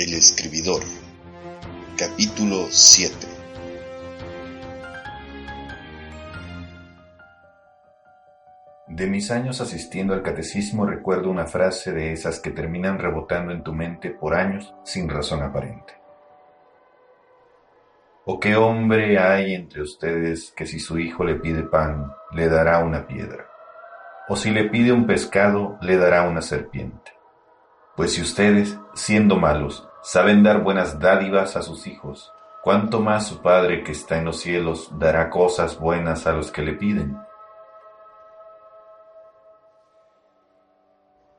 El escribidor. Capítulo 7. De mis años asistiendo al catecismo recuerdo una frase de esas que terminan rebotando en tu mente por años sin razón aparente. ¿O qué hombre hay entre ustedes que si su hijo le pide pan, le dará una piedra? ¿O si le pide un pescado, le dará una serpiente? Pues si ustedes, siendo malos, saben dar buenas dádivas a sus hijos, ¿cuánto más su Padre que está en los cielos dará cosas buenas a los que le piden?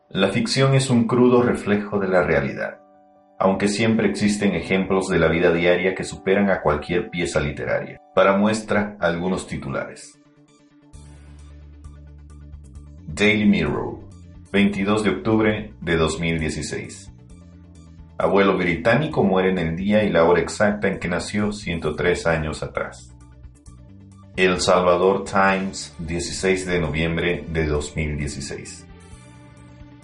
La ficción es un crudo reflejo de la realidad aunque siempre existen ejemplos de la vida diaria que superan a cualquier pieza literaria. Para muestra, algunos titulares. Daily Mirror, 22 de octubre de 2016. Abuelo británico muere en el día y la hora exacta en que nació 103 años atrás. El Salvador Times, 16 de noviembre de 2016.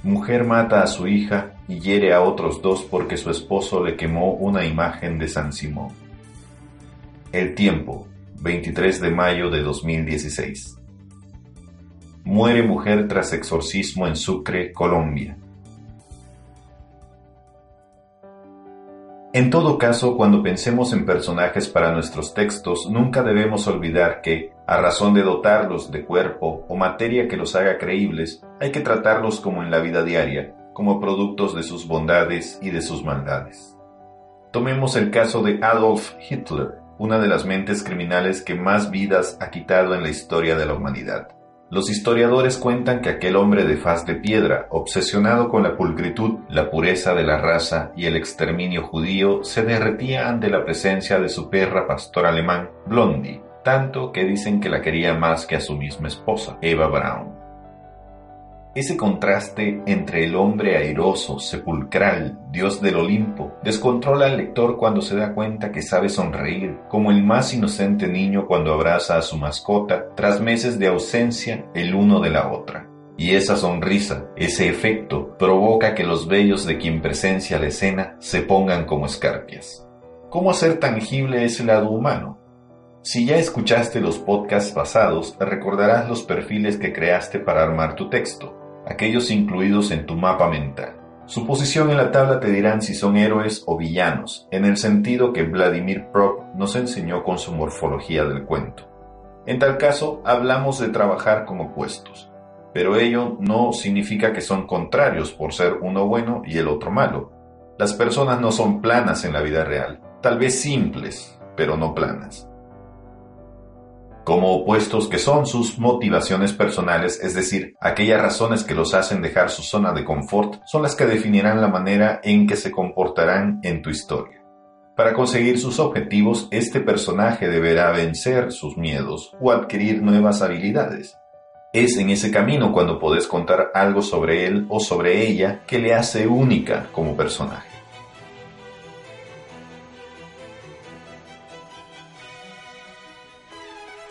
Mujer mata a su hija y hiere a otros dos porque su esposo le quemó una imagen de San Simón. El tiempo, 23 de mayo de 2016. Muere mujer tras exorcismo en Sucre, Colombia. En todo caso, cuando pensemos en personajes para nuestros textos, nunca debemos olvidar que, a razón de dotarlos de cuerpo o materia que los haga creíbles, hay que tratarlos como en la vida diaria, como productos de sus bondades y de sus maldades. Tomemos el caso de Adolf Hitler, una de las mentes criminales que más vidas ha quitado en la historia de la humanidad. Los historiadores cuentan que aquel hombre de faz de piedra, obsesionado con la pulcritud, la pureza de la raza y el exterminio judío, se derretía ante la presencia de su perra pastor alemán, Blondie, tanto que dicen que la quería más que a su misma esposa, Eva Braun. Ese contraste entre el hombre airoso, sepulcral, dios del Olimpo, descontrola al lector cuando se da cuenta que sabe sonreír, como el más inocente niño cuando abraza a su mascota tras meses de ausencia el uno de la otra. Y esa sonrisa, ese efecto, provoca que los vellos de quien presencia la escena se pongan como escarpias. ¿Cómo hacer tangible ese lado humano? Si ya escuchaste los podcasts pasados, recordarás los perfiles que creaste para armar tu texto aquellos incluidos en tu mapa mental. Su posición en la tabla te dirán si son héroes o villanos, en el sentido que Vladimir Prop nos enseñó con su morfología del cuento. En tal caso, hablamos de trabajar como opuestos, pero ello no significa que son contrarios por ser uno bueno y el otro malo. Las personas no son planas en la vida real, tal vez simples, pero no planas como opuestos que son sus motivaciones personales, es decir, aquellas razones que los hacen dejar su zona de confort, son las que definirán la manera en que se comportarán en tu historia. Para conseguir sus objetivos, este personaje deberá vencer sus miedos o adquirir nuevas habilidades. Es en ese camino cuando podés contar algo sobre él o sobre ella que le hace única como personaje.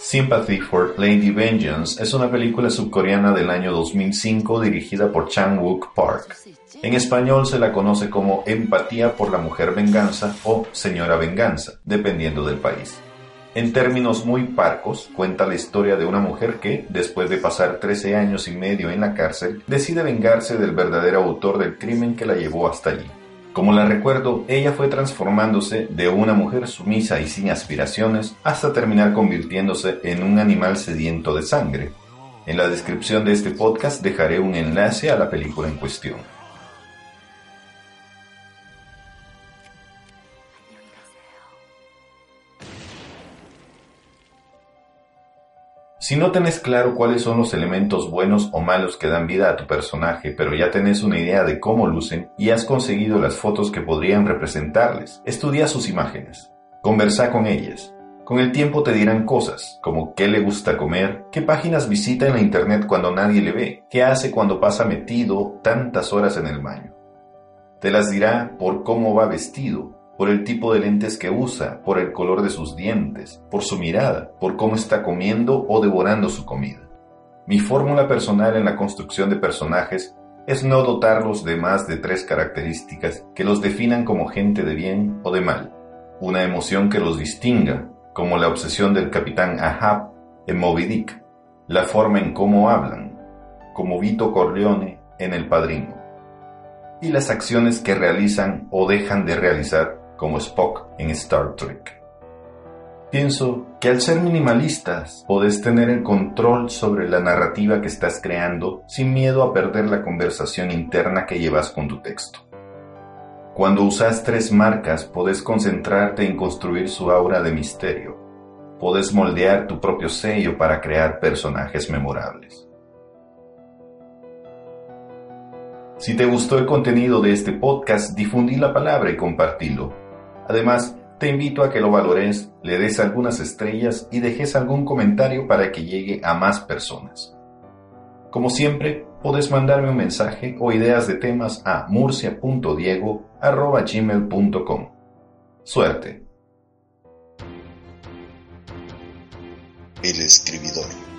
Sympathy for Lady Vengeance es una película subcoreana del año 2005 dirigida por Chan Wook Park. En español se la conoce como Empatía por la Mujer Venganza o Señora Venganza, dependiendo del país. En términos muy parcos, cuenta la historia de una mujer que, después de pasar 13 años y medio en la cárcel, decide vengarse del verdadero autor del crimen que la llevó hasta allí. Como la recuerdo, ella fue transformándose de una mujer sumisa y sin aspiraciones hasta terminar convirtiéndose en un animal sediento de sangre. En la descripción de este podcast dejaré un enlace a la película en cuestión. Si no tenés claro cuáles son los elementos buenos o malos que dan vida a tu personaje, pero ya tenés una idea de cómo lucen y has conseguido las fotos que podrían representarles, estudia sus imágenes, conversa con ellas. Con el tiempo te dirán cosas, como qué le gusta comer, qué páginas visita en la internet cuando nadie le ve, qué hace cuando pasa metido tantas horas en el baño. Te las dirá por cómo va vestido, por el tipo de lentes que usa, por el color de sus dientes, por su mirada, por cómo está comiendo o devorando su comida. Mi fórmula personal en la construcción de personajes es no dotarlos de más de tres características que los definan como gente de bien o de mal, una emoción que los distinga, como la obsesión del capitán Ahab en Moby Dick, la forma en cómo hablan, como Vito Corleone en El Padrino, y las acciones que realizan o dejan de realizar, como Spock en Star Trek. Pienso que al ser minimalistas podés tener el control sobre la narrativa que estás creando sin miedo a perder la conversación interna que llevas con tu texto. Cuando usas tres marcas podés concentrarte en construir su aura de misterio. Podés moldear tu propio sello para crear personajes memorables. Si te gustó el contenido de este podcast, difundí la palabra y compartilo. Además, te invito a que lo valores, le des algunas estrellas y dejes algún comentario para que llegue a más personas. Como siempre, puedes mandarme un mensaje o ideas de temas a murcia.diego.gmail.com. Suerte. El escribidor.